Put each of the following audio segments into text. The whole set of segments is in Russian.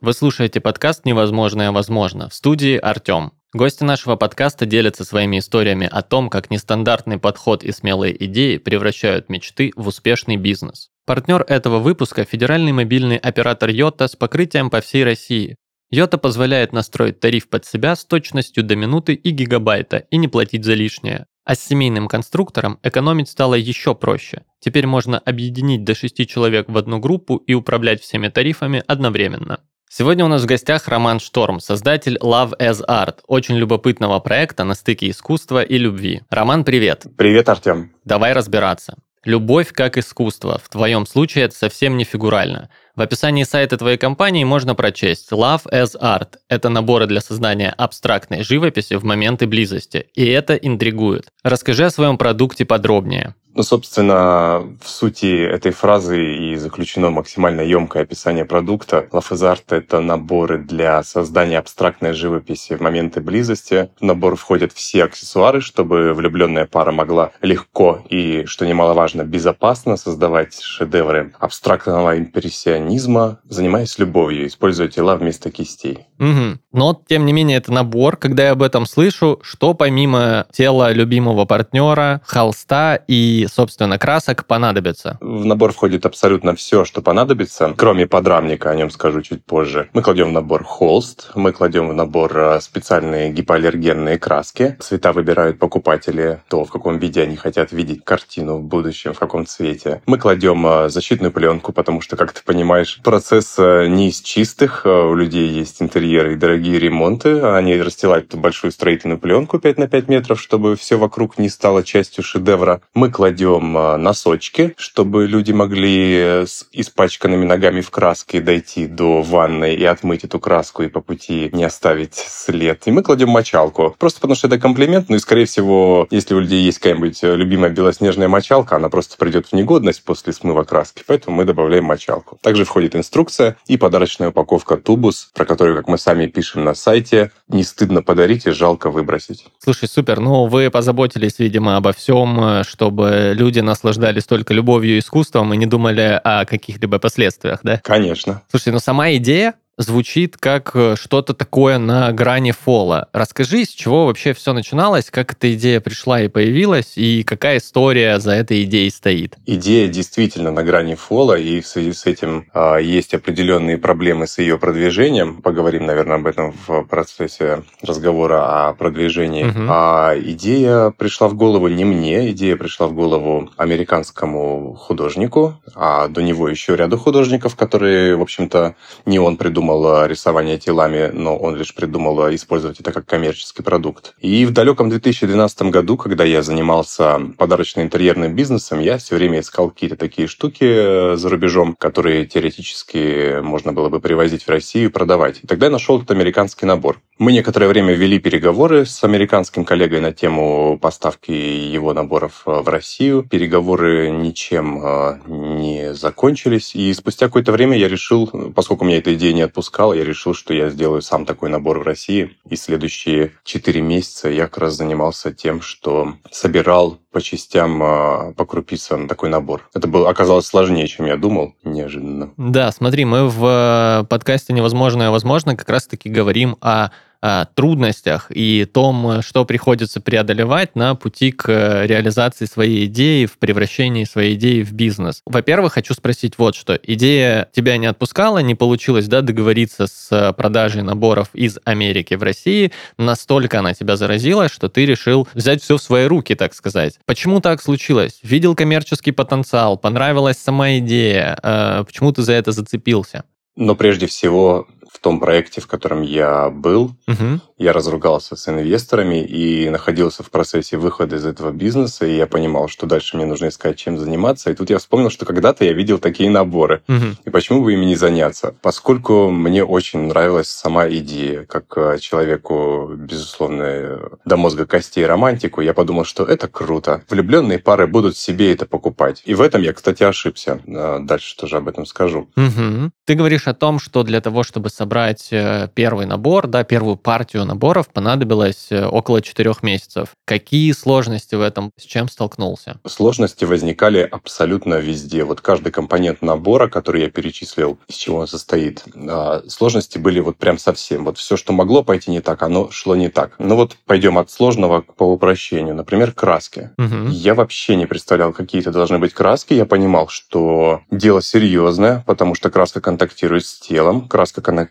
Вы слушаете подкаст «Невозможное возможно» в студии Артем. Гости нашего подкаста делятся своими историями о том, как нестандартный подход и смелые идеи превращают мечты в успешный бизнес. Партнер этого выпуска – федеральный мобильный оператор Йота с покрытием по всей России. Йота позволяет настроить тариф под себя с точностью до минуты и гигабайта и не платить за лишнее. А с семейным конструктором экономить стало еще проще. Теперь можно объединить до 6 человек в одну группу и управлять всеми тарифами одновременно. Сегодня у нас в гостях Роман Шторм, создатель Love as Art, очень любопытного проекта на стыке искусства и любви. Роман, привет. Привет, Артем. Давай разбираться. Любовь как искусство. В твоем случае это совсем не фигурально. В описании сайта твоей компании можно прочесть Love as Art. Это наборы для создания абстрактной живописи в моменты близости. И это интригует. Расскажи о своем продукте подробнее. Ну, собственно, в сути этой фразы и заключено максимально емкое описание продукта. Лафезарт — это наборы для создания абстрактной живописи в моменты близости. В набор входят все аксессуары, чтобы влюбленная пара могла легко и, что немаловажно, безопасно создавать шедевры абстрактного импрессионизма, занимаясь любовью, используя тела вместо кистей. Угу. Но, тем не менее, это набор. Когда я об этом слышу, что помимо тела любимого партнера, холста и собственно, красок понадобится? В набор входит абсолютно все, что понадобится, кроме подрамника, о нем скажу чуть позже. Мы кладем в набор холст, мы кладем в набор э, специальные гипоаллергенные краски. Цвета выбирают покупатели, то, в каком виде они хотят видеть картину в будущем, в каком цвете. Мы кладем э, защитную пленку, потому что, как ты понимаешь, процесс э, не из чистых. У людей есть интерьеры и дорогие ремонты. Они расстилают большую строительную пленку 5 на 5 метров, чтобы все вокруг не стало частью шедевра. Мы кладем а, носочки, чтобы люди могли с испачканными ногами в краске дойти до ванной и отмыть эту краску и по пути не оставить след. И мы кладем мочалку. Просто потому что это комплимент, ну и, скорее всего, если у людей есть какая-нибудь любимая белоснежная мочалка, она просто придет в негодность после смыва краски, поэтому мы добавляем мочалку. Также входит инструкция и подарочная упаковка тубус, про которую, как мы сами пишем на сайте, не стыдно подарить и жалко выбросить. Слушай, супер. Ну, вы позаботились, видимо, обо всем, э, чтобы люди наслаждались только любовью и искусством и не думали о каких-либо последствиях, да? Конечно. Слушай, ну сама идея звучит как э, что-то такое на грани фола. Расскажи, с чего вообще все начиналось, как эта идея пришла и появилась, и какая история за этой идеей стоит? Идея действительно на грани фола, и в связи с этим э, есть определенные проблемы с ее продвижением. Поговорим, наверное, об этом в процессе разговора о продвижении. Угу. А идея пришла в голову не мне, идея пришла в голову американскому художнику, а до него еще ряду художников, которые, в общем-то, не он придумал придумал рисование телами, но он лишь придумал использовать это как коммерческий продукт. И в далеком 2012 году, когда я занимался подарочно-интерьерным бизнесом, я все время искал какие-то такие штуки э, за рубежом, которые теоретически можно было бы привозить в Россию и продавать. И тогда я нашел этот американский набор. Мы некоторое время вели переговоры с американским коллегой на тему поставки его наборов э, в Россию. Переговоры ничем э, не закончились. И спустя какое-то время я решил, поскольку меня эта идея не отпускала, я решил, что я сделаю сам такой набор в России. И следующие четыре месяца я как раз занимался тем, что собирал по частям, э, по крупицам такой набор. Это было, оказалось сложнее, чем я думал, неожиданно. Да, смотри, мы в подкасте «Невозможное возможно» как раз-таки говорим о трудностях и том, что приходится преодолевать на пути к э, реализации своей идеи, в превращении своей идеи в бизнес. Во-первых, хочу спросить вот что. Идея тебя не отпускала, не получилось да, договориться с продажей наборов из Америки в России, настолько она тебя заразила, что ты решил взять все в свои руки, так сказать. Почему так случилось? Видел коммерческий потенциал, понравилась сама идея, э, почему ты за это зацепился? Но прежде всего в том проекте, в котором я был, угу. я разругался с инвесторами и находился в процессе выхода из этого бизнеса, и я понимал, что дальше мне нужно искать, чем заниматься. И тут я вспомнил, что когда-то я видел такие наборы. Угу. И почему бы ими не заняться? Поскольку мне очень нравилась сама идея, как э, человеку, безусловно, до мозга костей романтику, я подумал, что это круто. Влюбленные пары будут себе это покупать. И в этом я, кстати, ошибся. Дальше тоже об этом скажу. Угу. Ты говоришь о том, что для того, чтобы собрать э, первый набор, да, первую партию наборов понадобилось э, около четырех месяцев. Какие сложности в этом, с чем столкнулся? Сложности возникали абсолютно везде. Вот каждый компонент набора, который я перечислил, из чего он состоит, а, сложности были вот прям совсем. Вот все, что могло пойти не так, оно шло не так. Ну вот пойдем от сложного по упрощению. Например, краски. Угу. Я вообще не представлял, какие это должны быть краски. Я понимал, что дело серьезное, потому что краска контактирует с телом, краска контактирует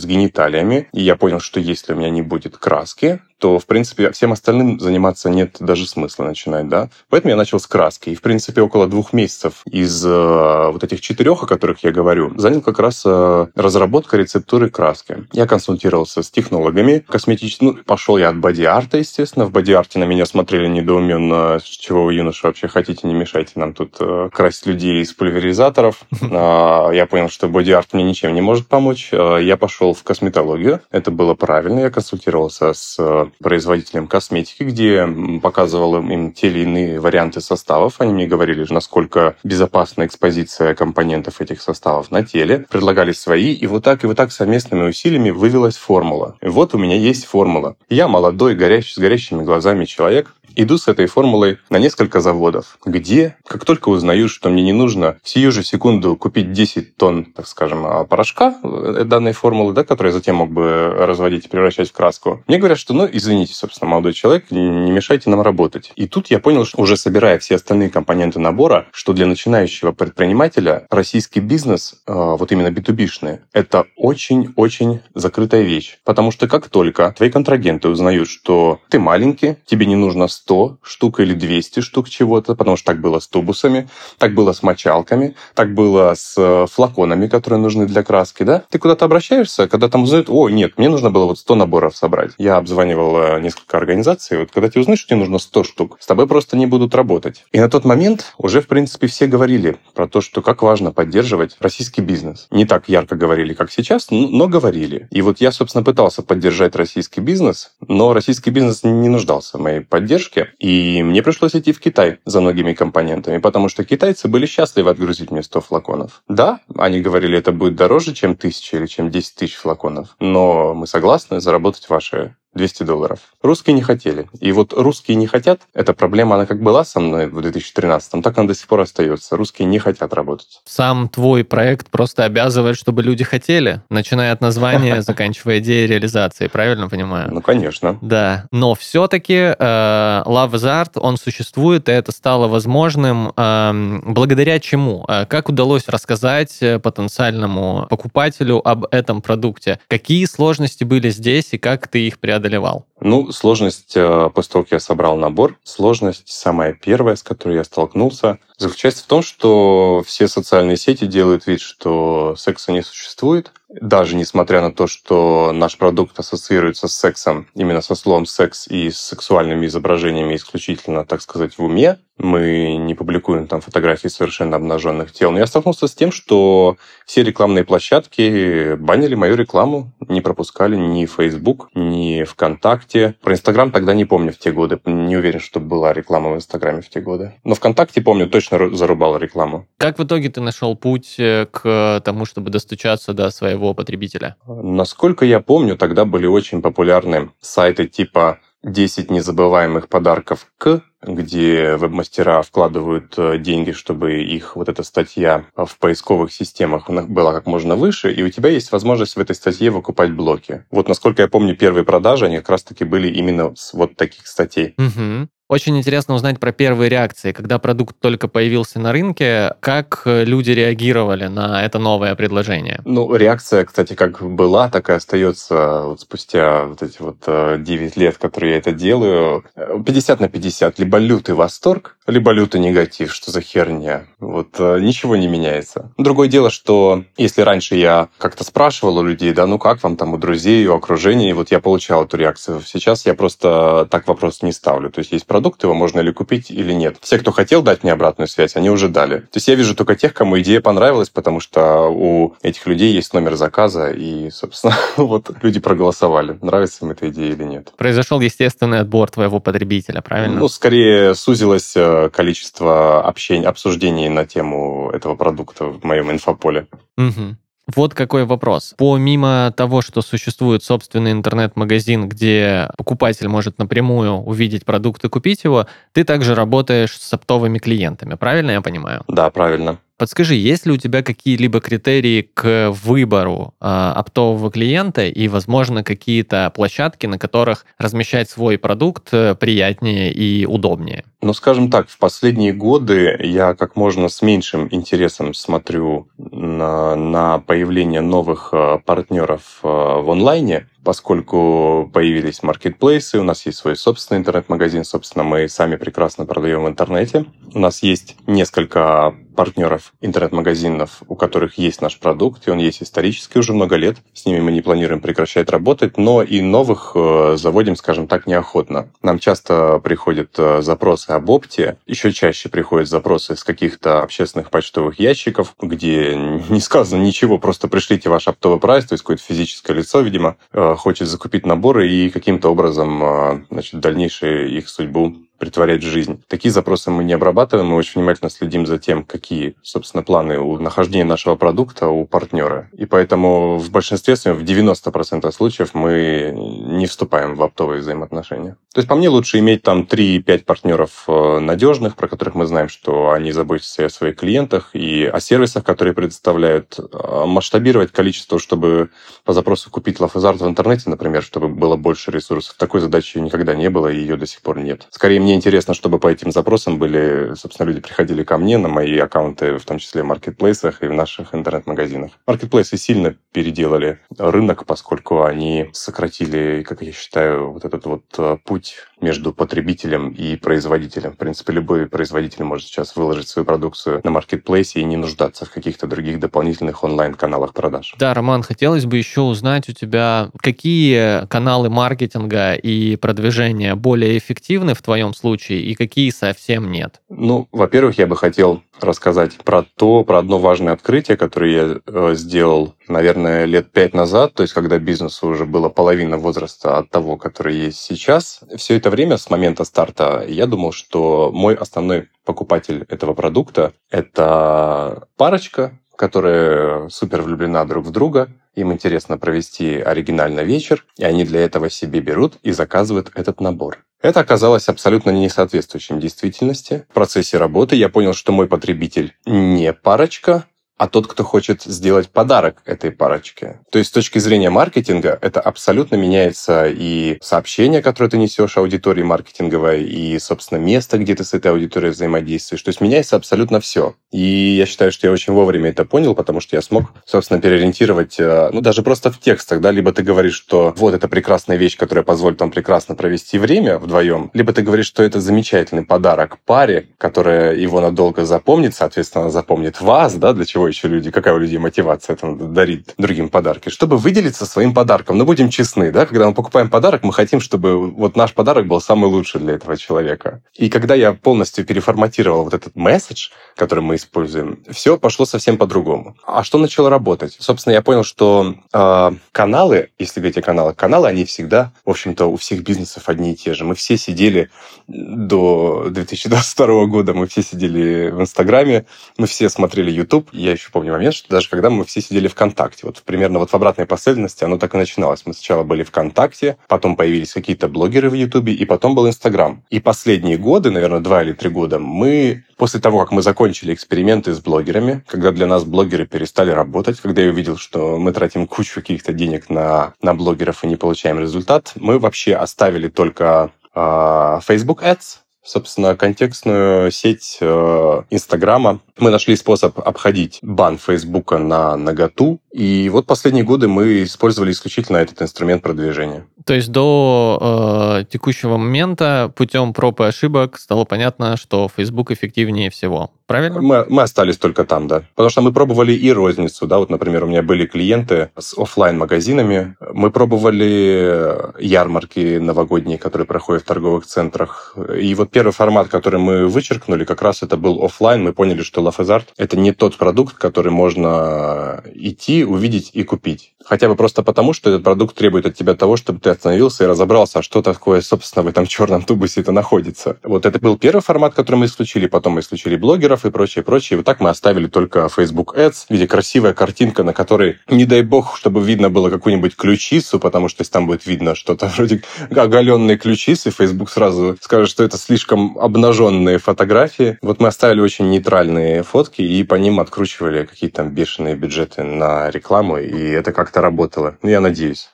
с гениталиями. И я понял, что если у меня не будет краски, то, в принципе, всем остальным заниматься нет даже смысла начинать, да. Поэтому я начал с краски. И, в принципе, около двух месяцев из э, вот этих четырех, о которых я говорю, занял как раз э, разработка рецептуры краски. Я консультировался с технологами косметическими. Ну, пошел я от боди-арта, естественно. В боди-арте на меня смотрели недоуменно, с чего вы, юноша, вообще хотите, не мешайте нам тут э, красить людей из пульверизаторов. Э, я понял, что боди-арт мне ничем не может помочь. Э, я пошел в косметологию. Это было правильно. Я консультировался с э, производителям косметики, где показывал им те или иные варианты составов. Они мне говорили, насколько безопасна экспозиция компонентов этих составов на теле, предлагали свои, и вот так и вот так совместными усилиями вывелась формула. И вот у меня есть формула. Я молодой, горящий, с горящими глазами человек, Иду с этой формулой на несколько заводов, где, как только узнаю, что мне не нужно в сию же секунду купить 10 тонн, так скажем, а, порошка э, данной формулы, да, которую я затем мог бы разводить и превращать в краску, мне говорят, что, ну, извините, собственно, молодой человек, не мешайте нам работать. И тут я понял, что уже собирая все остальные компоненты набора, что для начинающего предпринимателя российский бизнес, э, вот именно B2B-шный, это очень-очень закрытая вещь. Потому что как только твои контрагенты узнают, что ты маленький, тебе не нужно 100 штук или 200 штук чего-то, потому что так было с тубусами, так было с мочалками, так было с э, флаконами, которые нужны для краски, да? Ты куда-то обращаешься, когда там узнают, о, нет, мне нужно было вот 100 наборов собрать. Я обзванивал э, несколько организаций, вот когда ты узнаешь, что тебе нужно 100 штук, с тобой просто не будут работать. И на тот момент уже, в принципе, все говорили про то, что как важно поддерживать российский бизнес. Не так ярко говорили, как сейчас, но говорили. И вот я, собственно, пытался поддержать российский бизнес, но российский бизнес не нуждался в моей поддержке. И мне пришлось идти в Китай за многими компонентами, потому что китайцы были счастливы отгрузить мне 100 флаконов. Да, они говорили, это будет дороже, чем тысяча или чем 10 тысяч флаконов, но мы согласны заработать ваши 200 долларов. Русские не хотели. И вот русские не хотят, эта проблема, она как была со мной в 2013, так она до сих пор остается. Русские не хотят работать. Сам твой проект просто обязывает, чтобы люди хотели, начиная от названия, заканчивая идеей реализации, правильно понимаю? Ну, конечно. Да. Но все-таки э, Love is Art, он существует, и это стало возможным э, благодаря чему? Э, как удалось рассказать э, потенциальному покупателю об этом продукте? Какие сложности были здесь, и как ты их преодолевал? Ну, сложность, э, после того, как я собрал набор, сложность самая первая, с которой я столкнулся, заключается в том, что все социальные сети делают вид, что секса не существует, даже несмотря на то, что наш продукт ассоциируется с сексом, именно со словом секс и с сексуальными изображениями исключительно, так сказать, в уме, мы не публикуем там фотографии совершенно обнаженных тел. Но я столкнулся с тем, что все рекламные площадки банили мою рекламу, не пропускали ни Facebook, ни ВКонтакте. Про Инстаграм тогда не помню в те годы. Не уверен, что была реклама в Инстаграме в те годы. Но ВКонтакте, помню, точно зарубал рекламу. Как в итоге ты нашел путь э, к тому, чтобы достучаться до своего потребителя? Насколько я помню, тогда были очень популярны сайты типа 10 незабываемых подарков к где веб-мастера вкладывают э, деньги, чтобы их вот эта статья в поисковых системах была как можно выше, и у тебя есть возможность в этой статье выкупать блоки. Вот насколько я помню, первые продажи, они как раз-таки были именно с вот таких статей. Угу. Очень интересно узнать про первые реакции, когда продукт только появился на рынке, как э, люди реагировали на это новое предложение? Ну, реакция, кстати, как была, так и остается вот спустя вот эти вот 9 э, лет, которые я это делаю. 50 на 50. Либо лютый восторг, либо лютый негатив. Что за херня? Вот э, ничего не меняется. Другое дело, что если раньше я как-то спрашивал у людей, да, ну как вам там у друзей, у окружения, и вот я получал эту реакцию. Сейчас я просто так вопрос не ставлю. То есть есть продукт, его можно ли купить или нет. Все, кто хотел дать мне обратную связь, они уже дали. То есть я вижу только тех, кому идея понравилась, потому что у этих людей есть номер заказа, и, собственно, вот люди проголосовали, нравится им эта идея или нет. Произошел естественный отбор твоего потребителя, правильно? Ну, скорее сузилось э, количество общений, обсуждений на тему этого продукта в моем инфополе. Угу. Вот какой вопрос. Помимо того, что существует собственный интернет-магазин, где покупатель может напрямую увидеть продукт и купить его, ты также работаешь с оптовыми клиентами, правильно я понимаю? Да, правильно. Подскажи, есть ли у тебя какие-либо критерии к выбору э, оптового клиента и, возможно, какие-то площадки, на которых размещать свой продукт э, приятнее и удобнее? Ну, скажем так, в последние годы я как можно с меньшим интересом смотрю на, на появление новых э, партнеров э, в онлайне поскольку появились маркетплейсы, у нас есть свой собственный интернет-магазин, собственно, мы сами прекрасно продаем в интернете. У нас есть несколько партнеров интернет-магазинов, у которых есть наш продукт, и он есть исторически уже много лет. С ними мы не планируем прекращать работать, но и новых э, заводим, скажем так, неохотно. Нам часто приходят э, запросы об опте, еще чаще приходят запросы с каких-то общественных почтовых ящиков, где не сказано ничего, просто пришлите ваш оптовый прайс, то есть какое-то физическое лицо, видимо, э, хочет закупить наборы и каким-то образом а, значит, дальнейшую их судьбу притворять в жизнь. Такие запросы мы не обрабатываем, мы очень внимательно следим за тем, какие, собственно, планы у нахождения нашего продукта у партнера. И поэтому в большинстве своем, в 90% случаев мы не вступаем в оптовые взаимоотношения. То есть, по мне, лучше иметь там 3-5 партнеров э, надежных, про которых мы знаем, что они заботятся о своих клиентах и о сервисах, которые предоставляют, а масштабировать количество, чтобы по запросу купить лафазарт в интернете, например, чтобы было больше ресурсов. Такой задачи никогда не было, и ее до сих пор нет. Скорее, мне интересно, чтобы по этим запросам были, собственно, люди приходили ко мне на мои аккаунты, в том числе в маркетплейсах и в наших интернет-магазинах. Маркетплейсы сильно переделали рынок, поскольку они сократили, как я считаю, вот этот вот э, путь между потребителем и производителем. В принципе, любой производитель может сейчас выложить свою продукцию на маркетплейсе и не нуждаться в каких-то других дополнительных онлайн-каналах продаж. Да, Роман, хотелось бы еще узнать у тебя, какие каналы маркетинга и продвижения более эффективны в твоем случае и какие совсем нет? Ну, во-первых, я бы хотел рассказать про то, про одно важное открытие, которое я э, сделал, наверное, лет пять назад, то есть когда бизнесу уже было половина возраста от того, который есть сейчас. Все это время с момента старта я думал, что мой основной покупатель этого продукта – это парочка, которая супер влюблена друг в друга, им интересно провести оригинальный вечер, и они для этого себе берут и заказывают этот набор. Это оказалось абсолютно не соответствующим действительности. В процессе работы я понял, что мой потребитель не парочка, а тот, кто хочет сделать подарок этой парочке. То есть с точки зрения маркетинга это абсолютно меняется и сообщение, которое ты несешь аудитории маркетинговой, и, собственно, место, где ты с этой аудиторией взаимодействуешь. То есть меняется абсолютно все. И я считаю, что я очень вовремя это понял, потому что я смог, собственно, переориентировать, э, ну, даже просто в текстах, да, либо ты говоришь, что вот это прекрасная вещь, которая позволит вам прекрасно провести время вдвоем, либо ты говоришь, что это замечательный подарок паре, которая его надолго запомнит, соответственно, запомнит вас, да, для чего еще люди, какая у людей мотивация там, дарить другим подарки, чтобы выделиться своим подарком. Но будем честны, да, когда мы покупаем подарок, мы хотим, чтобы вот наш подарок был самый лучший для этого человека. И когда я полностью переформатировал вот этот месседж, который мы используем, все пошло совсем по-другому. А что начало работать? Собственно, я понял, что э, каналы, если говорить о каналах, каналы, они всегда, в общем-то, у всех бизнесов одни и те же. Мы все сидели до 2022 года, мы все сидели в Инстаграме, мы все смотрели YouTube. Я еще помню момент, что даже когда мы все сидели ВКонтакте, вот примерно вот в обратной последовательности оно так и начиналось. Мы сначала были ВКонтакте, потом появились какие-то блогеры в Ютубе, и потом был Инстаграм. И последние годы, наверное, два или три года, мы после того, как мы закончили эксперименты с блогерами, когда для нас блогеры перестали работать, когда я увидел, что мы тратим кучу каких-то денег на, на блогеров и не получаем результат, мы вообще оставили только э, Facebook Ads, собственно, контекстную сеть э, Инстаграма. Мы нашли способ обходить бан Фейсбука на наготу, и вот последние годы мы использовали исключительно этот инструмент продвижения. То есть до э, текущего момента путем проб и ошибок стало понятно, что Facebook эффективнее всего. Правильно? Мы, мы остались только там, да. Потому что мы пробовали и розницу, да, вот, например, у меня были клиенты с офлайн магазинами Мы пробовали ярмарки новогодние, которые проходят в торговых центрах. И вот первый формат, который мы вычеркнули, как раз это был офлайн. Мы поняли, что Лафазарт — это не тот продукт, который можно идти, увидеть и купить. Хотя бы просто потому, что этот продукт требует от тебя того, чтобы ты остановился и разобрался, а что такое, собственно, в этом черном тубусе это находится. Вот это был первый формат, который мы исключили, потом мы исключили блогеров и прочее, прочее. Вот так мы оставили только Facebook Ads виде красивая картинка, на которой, не дай бог, чтобы видно было какую-нибудь ключицу, потому что если там будет видно что-то вроде оголенной ключицы, Facebook сразу скажет, что это слишком обнаженные фотографии. Вот мы оставили очень нейтральные фотки и по ним откручивали какие-то там бешеные бюджеты на рекламу, и это как-то работало. Ну, я надеюсь.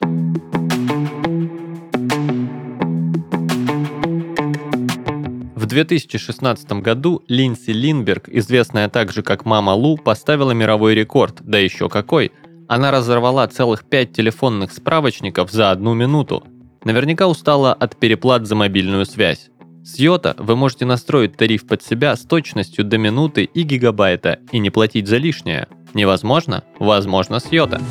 В 2016 году Линдси Линберг, известная также как Мама Лу, поставила мировой рекорд, да еще какой. Она разорвала целых пять телефонных справочников за одну минуту. Наверняка устала от переплат за мобильную связь. С Йота вы можете настроить тариф под себя с точностью до минуты и гигабайта и не платить за лишнее. Невозможно? Возможно с Йота.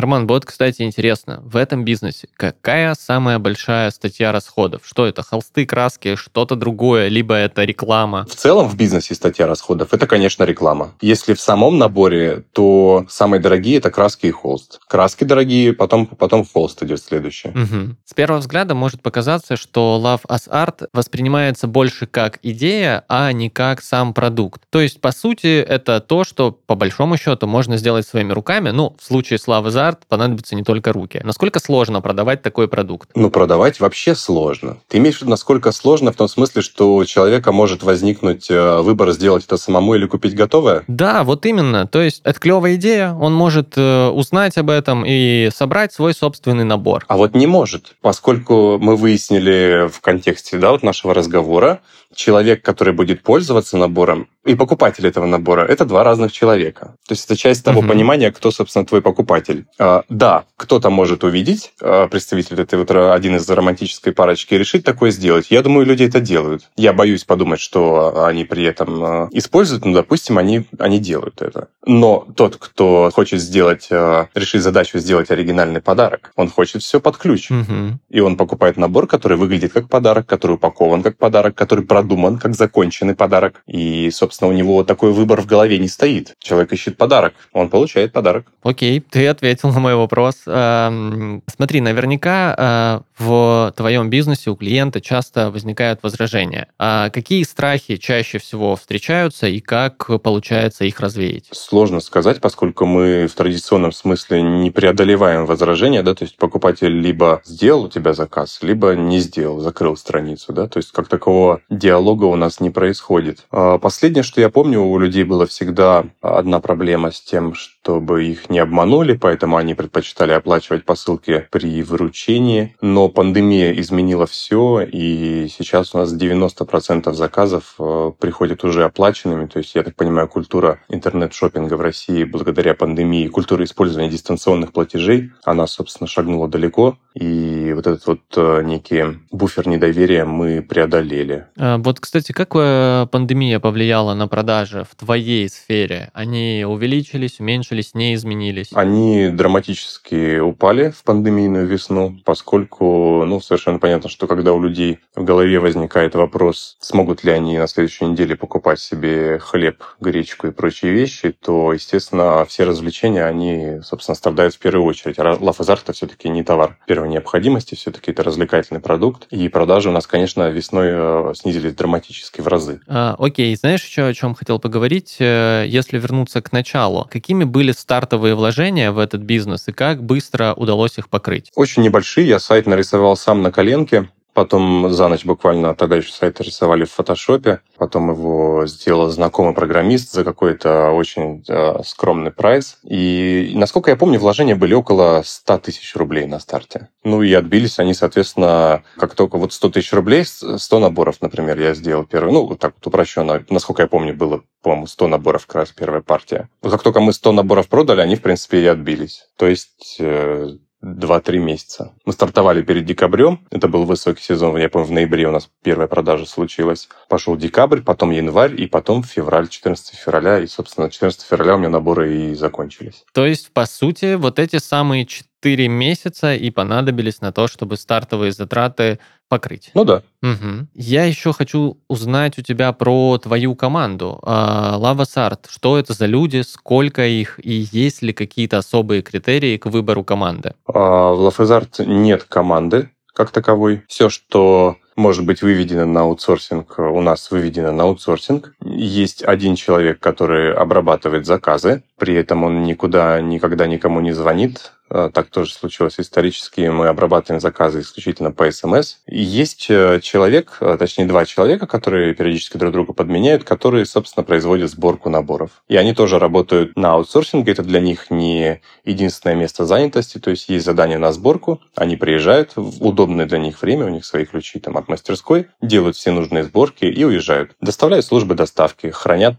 Роман, вот, кстати, интересно, в этом бизнесе какая самая большая статья расходов? Что это, холсты, краски, что-то другое, либо это реклама? В целом в бизнесе статья расходов – это, конечно, реклама. Если в самом наборе, то самые дорогие – это краски и холст. Краски дорогие, потом, потом холст идет следующий. Угу. С первого взгляда может показаться, что Love as Art воспринимается больше как идея, а не как сам продукт. То есть, по сути, это то, что по большому счету можно сделать своими руками. Ну, в случае с Love as Art азарт понадобятся не только руки. Насколько сложно продавать такой продукт? Ну, продавать вообще сложно. Ты имеешь в виду, насколько сложно в том смысле, что у человека может возникнуть э, выбор сделать это самому или купить готовое? Да, вот именно. То есть это клевая идея, он может э, узнать об этом и собрать свой собственный набор. А вот не может, поскольку мы выяснили в контексте да, вот нашего разговора, человек, который будет пользоваться набором, и покупатель этого набора – это два разных человека. То есть это часть того uh-huh. понимания, кто, собственно, твой покупатель. А, да, кто-то может увидеть, а, представитель этой вот один из романтической парочки, решить такое сделать. Я думаю, люди это делают. Я боюсь подумать, что они при этом а, используют, но, допустим, они, они делают это. Но тот, кто хочет сделать, а, решить задачу сделать оригинальный подарок, он хочет все под ключ. Uh-huh. И он покупает набор, который выглядит как подарок, который упакован как подарок, который продуман как законченный подарок. И, собственно, у него такой выбор в голове не стоит. Человек ищет подарок, он получает подарок. Окей, ты ответил на мой вопрос. Смотри, наверняка а, в твоем бизнесе у клиента часто возникают возражения. А какие страхи чаще всего встречаются и как получается их развеять? Сложно сказать, поскольку мы в традиционном смысле не преодолеваем возражения, да, то есть покупатель либо сделал у тебя заказ, либо не сделал, закрыл страницу, да, то есть как такового диалога у нас не происходит. А последнее, что я помню, у людей была всегда одна проблема с тем, чтобы их не обманули, поэтому они предпочитали оплачивать посылки при выручении. Но пандемия изменила все, и сейчас у нас 90% заказов э, приходят уже оплаченными. То есть, я так понимаю, культура интернет-шоппинга в России благодаря пандемии, культура использования дистанционных платежей, она, собственно, шагнула далеко. И вот этот вот э, некий буфер недоверия мы преодолели. А, вот, кстати, как э, пандемия повлияла на продажи в твоей сфере? Они увеличились, уменьшились, не изменились? Они драматически упали в пандемийную весну, поскольку, ну, совершенно понятно, что когда у людей в голове возникает вопрос, смогут ли они на следующей неделе покупать себе хлеб, гречку и прочие вещи, то, естественно, все развлечения, они, собственно, страдают в первую очередь. Лав это все-таки не товар первой необходимости, все-таки это развлекательный продукт, и продажи у нас, конечно, весной э, снизились драматически в разы. А, окей, знаешь еще о чем хотел поговорить? Э, если вернуться к началу, какими были стартовые вложения в этот бизнес и как быстро удалось их покрыть? Очень небольшие. Я сайт нарисовал сам на коленке. Потом за ночь буквально, тогда еще сайт рисовали в фотошопе. Потом его сделал знакомый программист за какой-то очень э, скромный прайс. И, насколько я помню, вложения были около 100 тысяч рублей на старте. Ну и отбились они, соответственно, как только вот 100 тысяч рублей, 100 наборов, например, я сделал первый. Ну, так вот упрощенно. Насколько я помню, было, по-моему, 100 наборов как раз первая партия. Как только мы 100 наборов продали, они, в принципе, и отбились. То есть э, 2-3 месяца. Мы стартовали перед декабрем. Это был высокий сезон. Я помню, в ноябре у нас первая продажа случилась. Пошел декабрь, потом январь, и потом февраль, 14 февраля. И, собственно, 14 февраля у меня наборы и закончились. То есть, по сути, вот эти самые 4 месяца и понадобились на то, чтобы стартовые затраты покрыть. Ну да. Угу. Я еще хочу узнать у тебя про твою команду. Lavas Art. Что это за люди, сколько их и есть ли какие-то особые критерии к выбору команды? А, в Art нет команды как таковой. Все, что может быть выведено на аутсорсинг, у нас выведено на аутсорсинг. Есть один человек, который обрабатывает заказы, при этом он никуда, никогда никому не звонит, так тоже случилось исторически. Мы обрабатываем заказы исключительно по СМС. И есть э, человек, э, точнее два человека, которые периодически друг друга подменяют, которые, собственно, производят сборку наборов. И они тоже работают на аутсорсинге. Это для них не единственное место занятости. То есть есть задание на сборку, они приезжают в удобное для них время, у них свои ключи там от мастерской, делают все нужные сборки и уезжают. Доставляют службы доставки, хранят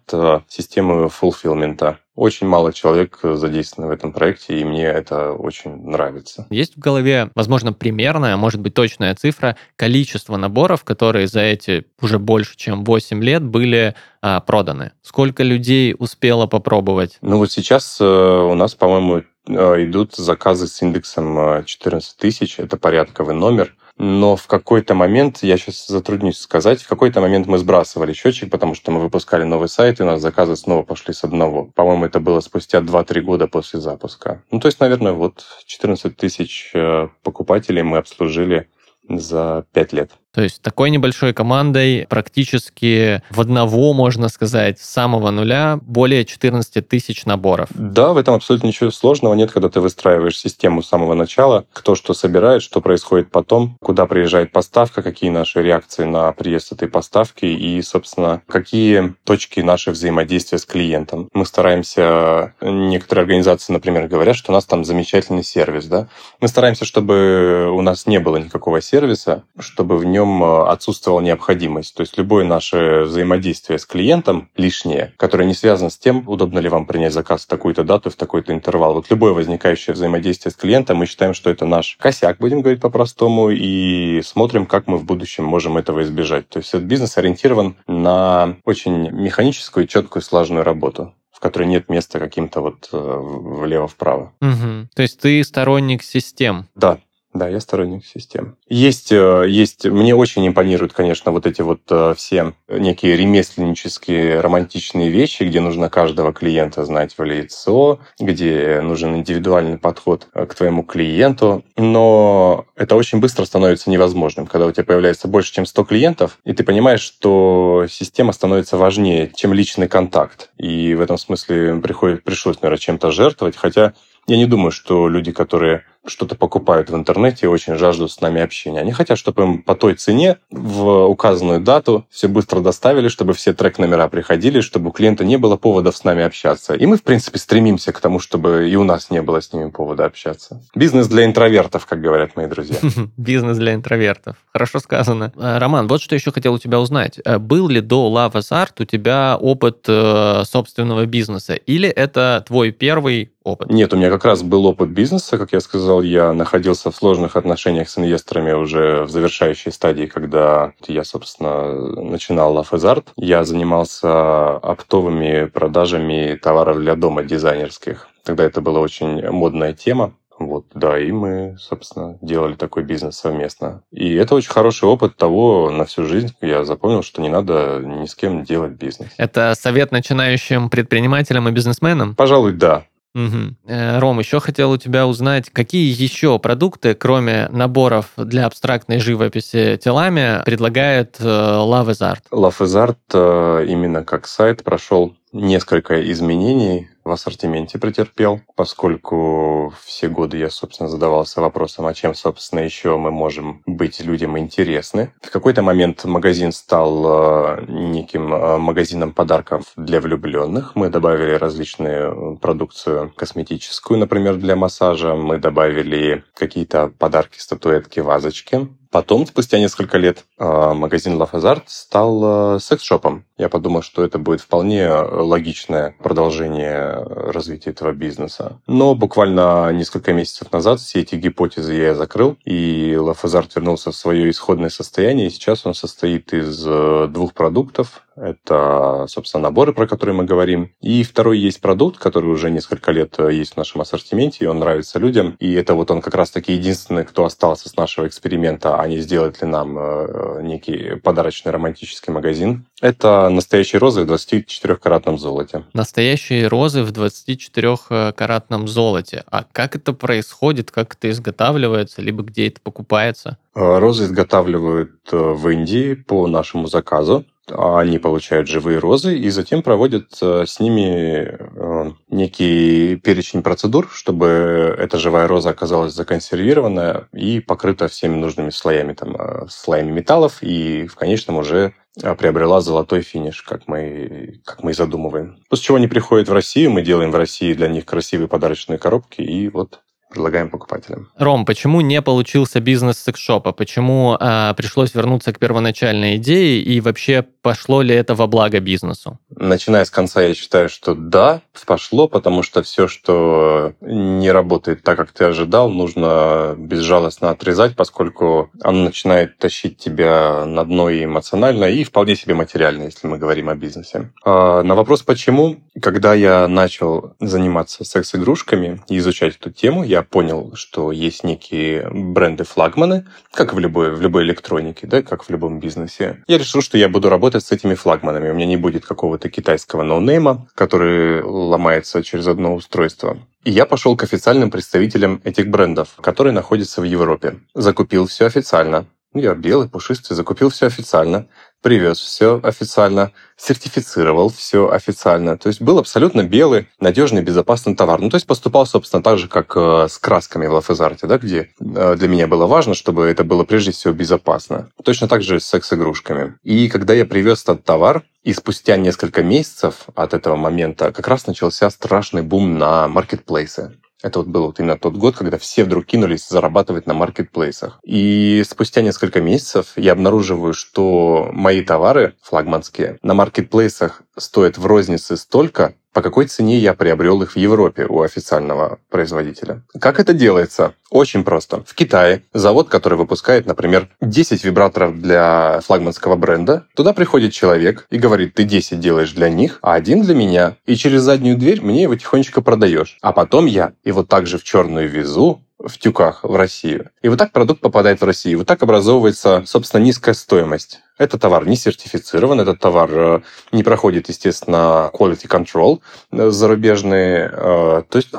систему фулфилмента. Очень мало человек задействовано в этом проекте, и мне это очень нравится. Есть в голове, возможно, примерная, может быть, точная цифра количества наборов, которые за эти уже больше, чем 8 лет были а, проданы? Сколько людей успело попробовать? Ну вот сейчас э, у нас, по-моему, э, идут заказы с индексом 14 э, тысяч, это порядковый номер но в какой-то момент, я сейчас затруднюсь сказать, в какой-то момент мы сбрасывали счетчик, потому что мы выпускали новый сайт, и у нас заказы снова пошли с одного. По-моему, это было спустя 2-3 года после запуска. Ну, то есть, наверное, вот 14 тысяч э, покупателей мы обслужили за 5 лет. То есть такой небольшой командой практически в одного, можно сказать, с самого нуля более 14 тысяч наборов. Да, в этом абсолютно ничего сложного нет, когда ты выстраиваешь систему с самого начала, кто что собирает, что происходит потом, куда приезжает поставка, какие наши реакции на приезд этой поставки и, собственно, какие точки наших взаимодействия с клиентом. Мы стараемся, некоторые организации, например, говорят, что у нас там замечательный сервис, да. Мы стараемся, чтобы у нас не было никакого сервиса, чтобы в нем нем э, отсутствовала необходимость. То есть любое наше взаимодействие с клиентом лишнее, которое не связано с тем, удобно ли вам принять заказ в такую-то дату, в такой-то интервал. Вот любое возникающее взаимодействие с клиентом, мы считаем, что это наш косяк, будем говорить по-простому, и смотрим, как мы в будущем можем этого избежать. То есть этот бизнес ориентирован на очень механическую, четкую, слаженную работу в которой нет места каким-то вот э, влево-вправо. Угу. То есть ты сторонник систем? Да, да, я сторонник систем. Есть, э, есть, мне очень импонируют, конечно, вот эти вот э, все некие ремесленнические романтичные вещи, где нужно каждого клиента знать в лицо, где нужен индивидуальный подход э, к твоему клиенту. Но это очень быстро становится невозможным, когда у тебя появляется больше, чем 100 клиентов, и ты понимаешь, что система становится важнее, чем личный контакт. И в этом смысле приходит, пришлось, наверное, чем-то жертвовать, хотя я не думаю, что люди, которые что-то покупают в интернете и очень жаждут с нами общения. Они хотят, чтобы им по той цене в указанную дату все быстро доставили, чтобы все трек-номера приходили, чтобы у клиента не было поводов с нами общаться. И мы, в принципе, стремимся к тому, чтобы и у нас не было с ними повода общаться. Бизнес для интровертов, как говорят мои друзья. Бизнес для интровертов. Хорошо сказано. Э, Роман, вот что еще хотел у тебя узнать. Э, был ли до Love Art у тебя опыт э, собственного бизнеса? Или это твой первый опыт? Нет, у меня как раз был опыт бизнеса, как я сказал, сказал, я находился в сложных отношениях с инвесторами уже в завершающей стадии, когда я, собственно, начинал Лафезарт. Я занимался оптовыми продажами товаров для дома дизайнерских. Тогда это была очень модная тема. Вот, да, и мы, собственно, делали такой бизнес совместно. И это очень хороший опыт того на всю жизнь. Я запомнил, что не надо ни с кем делать бизнес. Это совет начинающим предпринимателям и бизнесменам? Пожалуй, да. Угу. Ром, еще хотел у тебя узнать, какие еще продукты, кроме наборов для абстрактной живописи телами, предлагает э, Love is Art? Love is Art э, именно как сайт прошел несколько изменений в ассортименте претерпел, поскольку все годы я, собственно, задавался вопросом, а чем, собственно, еще мы можем быть людям интересны. В какой-то момент магазин стал э, неким э, магазином подарков для влюбленных. Мы добавили различную продукцию косметическую, например, для массажа. Мы добавили какие-то подарки, статуэтки, вазочки. Потом, спустя несколько лет, а, магазин La Fazard стал а, секс-шопом. Я подумал, что это будет вполне логичное продолжение развития этого бизнеса. Но буквально несколько месяцев назад все эти гипотезы я закрыл, и La Fazard вернулся в свое исходное состояние, сейчас он состоит из э, двух продуктов. Это, собственно, наборы, про которые мы говорим. И второй есть продукт, который уже несколько лет э, есть в нашем ассортименте, и он нравится людям. И это вот он как раз-таки единственный, кто остался с нашего эксперимента, а не сделает ли нам э, некий подарочный романтический магазин. Это настоящие розы в 24-каратном золоте. Настоящие розы в 24-каратном золоте. А как это происходит, как это изготавливается, либо где это покупается? Э, розы изготавливают в Индии по нашему заказу они получают живые розы и затем проводят э, с ними э, некий перечень процедур, чтобы эта живая роза оказалась законсервированная и покрыта всеми нужными слоями, там, э, слоями металлов, и в конечном уже приобрела золотой финиш, как мы, как мы и задумываем. После чего они приходят в Россию, мы делаем в России для них красивые подарочные коробки, и вот предлагаем покупателям. Ром, почему не получился бизнес секс-шопа? Почему э, пришлось вернуться к первоначальной идее и вообще пошло ли это во благо бизнесу? Начиная с конца, я считаю, что да, пошло, потому что все, что не работает так, как ты ожидал, нужно безжалостно отрезать, поскольку оно начинает тащить тебя на дно и эмоционально, и вполне себе материально, если мы говорим о бизнесе. А на вопрос «почему?», когда я начал заниматься секс-игрушками и изучать эту тему, я понял, что есть некие бренды-флагманы, как в любой, в любой электронике, да, как в любом бизнесе. Я решил, что я буду работать с этими флагманами. У меня не будет какого-то китайского ноунейма, который ломается через одно устройство. И я пошел к официальным представителям этих брендов, которые находятся в Европе. Закупил все официально. Я белый, пушистый, закупил все официально привез все официально, сертифицировал все официально. То есть был абсолютно белый, надежный, безопасный товар. Ну, то есть поступал, собственно, так же, как э, с красками в лафезарте, да, где э, для меня было важно, чтобы это было прежде всего безопасно. Точно так же с секс-игрушками. И когда я привез этот товар, и спустя несколько месяцев от этого момента как раз начался страшный бум на маркетплейсы. Это вот был вот именно тот год, когда все вдруг кинулись зарабатывать на маркетплейсах. И спустя несколько месяцев я обнаруживаю, что мои товары флагманские на маркетплейсах стоят в рознице столько, по какой цене я приобрел их в Европе у официального производителя. Как это делается? Очень просто. В Китае завод, который выпускает, например, 10 вибраторов для флагманского бренда, туда приходит человек и говорит, ты 10 делаешь для них, а один для меня. И через заднюю дверь мне его тихонечко продаешь. А потом я его также в черную везу, в тюках в Россию. И вот так продукт попадает в Россию. Вот так образовывается, собственно, низкая стоимость. Этот товар не сертифицирован, этот товар э, не проходит, естественно, quality control э, зарубежный. Э, то есть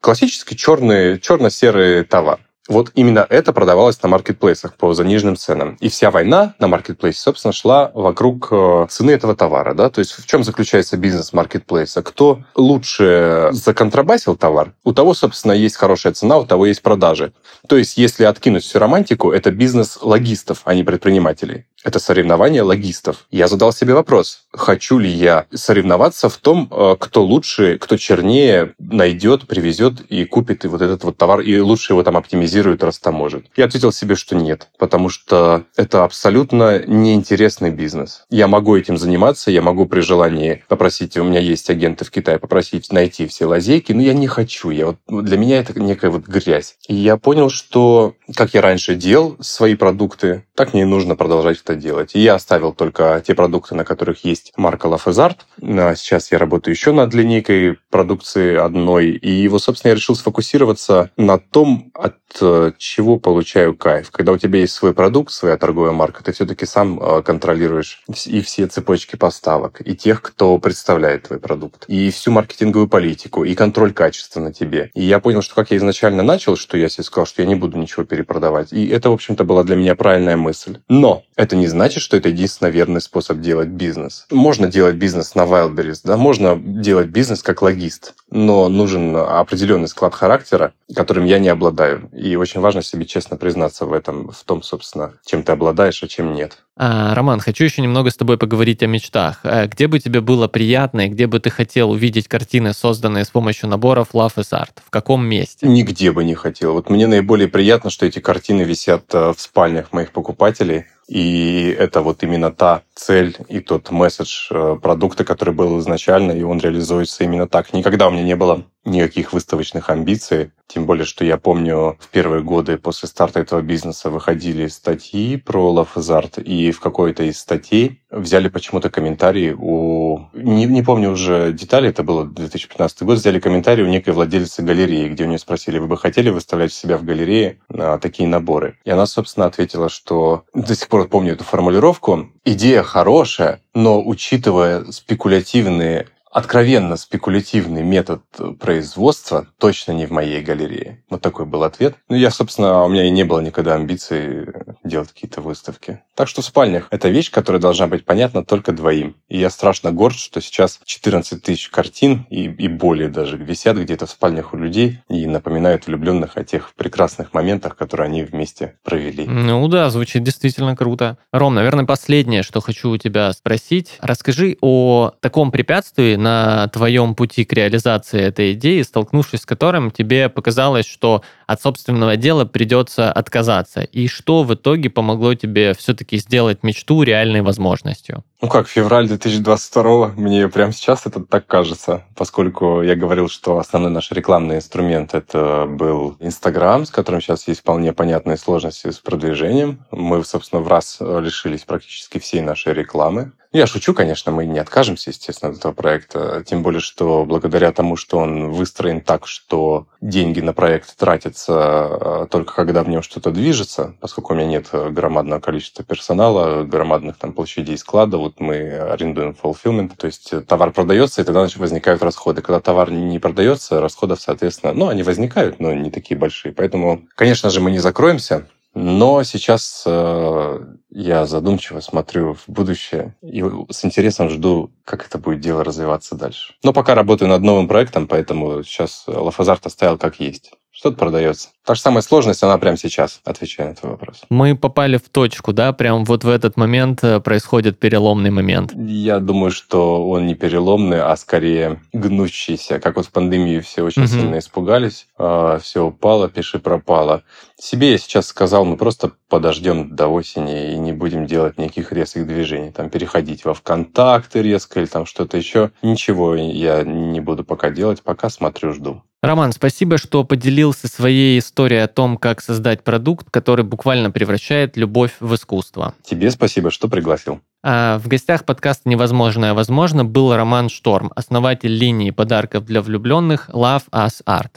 классический черный, черно-серый товар. Вот именно это продавалось на маркетплейсах по заниженным ценам. И вся война на маркетплейсе, собственно, шла вокруг цены этого товара. Да? То есть в чем заключается бизнес маркетплейса? Кто лучше законтрабасил товар, у того, собственно, есть хорошая цена, у того есть продажи. То есть если откинуть всю романтику, это бизнес логистов, а не предпринимателей. Это соревнование логистов. Я задал себе вопрос, хочу ли я соревноваться в том, э, кто лучше, кто чернее найдет, привезет и купит и вот этот вот товар, и лучше его там оптимизирует, растаможит. Я ответил себе, что нет, потому что это абсолютно неинтересный бизнес. Я могу этим заниматься, я могу при желании попросить, у меня есть агенты в Китае, попросить найти все лазейки, но я не хочу. Я вот, для меня это некая вот грязь. И я понял, что как я раньше делал свои продукты, так мне и нужно продолжать это делать. И я оставил только те продукты, на которых есть марка Lafazard. Сейчас я работаю еще над линейкой продукции одной. И его, собственно, я решил сфокусироваться на том, от э, чего получаю кайф. Когда у тебя есть свой продукт, своя торговая марка, ты все-таки сам э, контролируешь и все цепочки поставок, и тех, кто представляет твой продукт, и всю маркетинговую политику, и контроль качества на тебе. И я понял, что как я изначально начал, что я себе сказал, что я не буду ничего перепродавать. И это, в общем-то, была для меня правильная мысль. Но это не значит, что это единственно верный способ делать бизнес. Можно делать бизнес на Wildberries, да, можно делать бизнес как логист, но нужен определенный склад характера, которым я не обладаю. И очень важно себе честно признаться в этом, в том, собственно, чем ты обладаешь, а чем нет. А, Роман, хочу еще немного с тобой поговорить о мечтах. Э, где бы тебе было приятно и где бы ты хотел увидеть картины, созданные с помощью наборов Love is Art? В каком месте? Нигде бы не хотел. Вот мне наиболее приятно, что эти картины висят э, в спальнях моих покупателей. И это вот именно та цель и тот месседж э, продукта, который был изначально, и он реализуется именно так. Никогда у меня не было никаких выставочных амбиций. Тем более, что я помню, в первые годы после старта этого бизнеса выходили статьи про Лафазарт, и в какой-то из статей взяли почему-то комментарий у... Не, не помню уже детали, это было 2015 год, взяли комментарий у некой владельца галереи, где у нее спросили, вы бы хотели выставлять себя в галерее а, такие наборы? И она, собственно, ответила, что до сих пор помню эту формулировку. Идея хорошая, но учитывая спекулятивные откровенно спекулятивный метод производства точно не в моей галерее. Вот такой был ответ. Ну, я, собственно, у меня и не было никогда амбиций делать какие-то выставки. Так что в спальнях это вещь, которая должна быть понятна только двоим. И я страшно горд, что сейчас 14 тысяч картин и, и более даже висят где-то в спальнях у людей и напоминают влюбленных о тех прекрасных моментах, которые они вместе провели. Ну да, звучит действительно круто. Ром, наверное, последнее, что хочу у тебя спросить. Расскажи о таком препятствии, на твоем пути к реализации этой идеи, столкнувшись с которым тебе показалось, что от собственного дела придется отказаться? И что в итоге помогло тебе все-таки сделать мечту реальной возможностью? Ну как, февраль 2022, мне прямо сейчас это так кажется, поскольку я говорил, что основной наш рекламный инструмент это был Инстаграм, с которым сейчас есть вполне понятные сложности с продвижением. Мы, собственно, в раз лишились практически всей нашей рекламы. Я шучу, конечно, мы не откажемся, естественно, от этого проекта. Тем более, что благодаря тому, что он выстроен так, что деньги на проект тратятся э, только когда в нем что-то движется, поскольку у меня нет громадного количества персонала, громадных там площадей склада, вот мы арендуем fulfillment, то есть товар продается, и тогда возникают расходы. Когда товар не продается, расходов, соответственно, ну, они возникают, но не такие большие. Поэтому, конечно же, мы не закроемся, но сейчас э, я задумчиво смотрю в будущее и с интересом жду, как это будет дело развиваться дальше. Но пока работаю над новым проектом, поэтому сейчас Лафазарт оставил как есть. Что-то продается. Та же самая сложность, она прямо сейчас, отвечая на твой вопрос. Мы попали в точку, да? Прям вот в этот момент э, происходит переломный момент. Я думаю, что он не переломный, а скорее гнущийся. Как вот в пандемии все очень угу. сильно испугались, а, все упало, пиши пропало. Себе я сейчас сказал, мы просто подождем до осени и не будем делать никаких резких движений. Там переходить во ВКонтакты резко или там что-то еще. Ничего я не буду пока делать, пока смотрю, жду. Роман, спасибо, что поделился своей историей о том, как создать продукт, который буквально превращает любовь в искусство. Тебе спасибо, что пригласил. А в гостях подкаста «Невозможное возможно» был Роман Шторм, основатель линии подарков для влюбленных Love Us Art.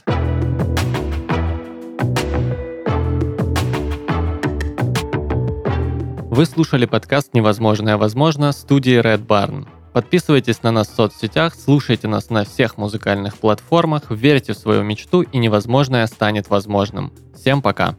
Вы слушали подкаст «Невозможное возможно» студии Red Barn. Подписывайтесь на нас в соцсетях, слушайте нас на всех музыкальных платформах, верьте в свою мечту и невозможное станет возможным. Всем пока!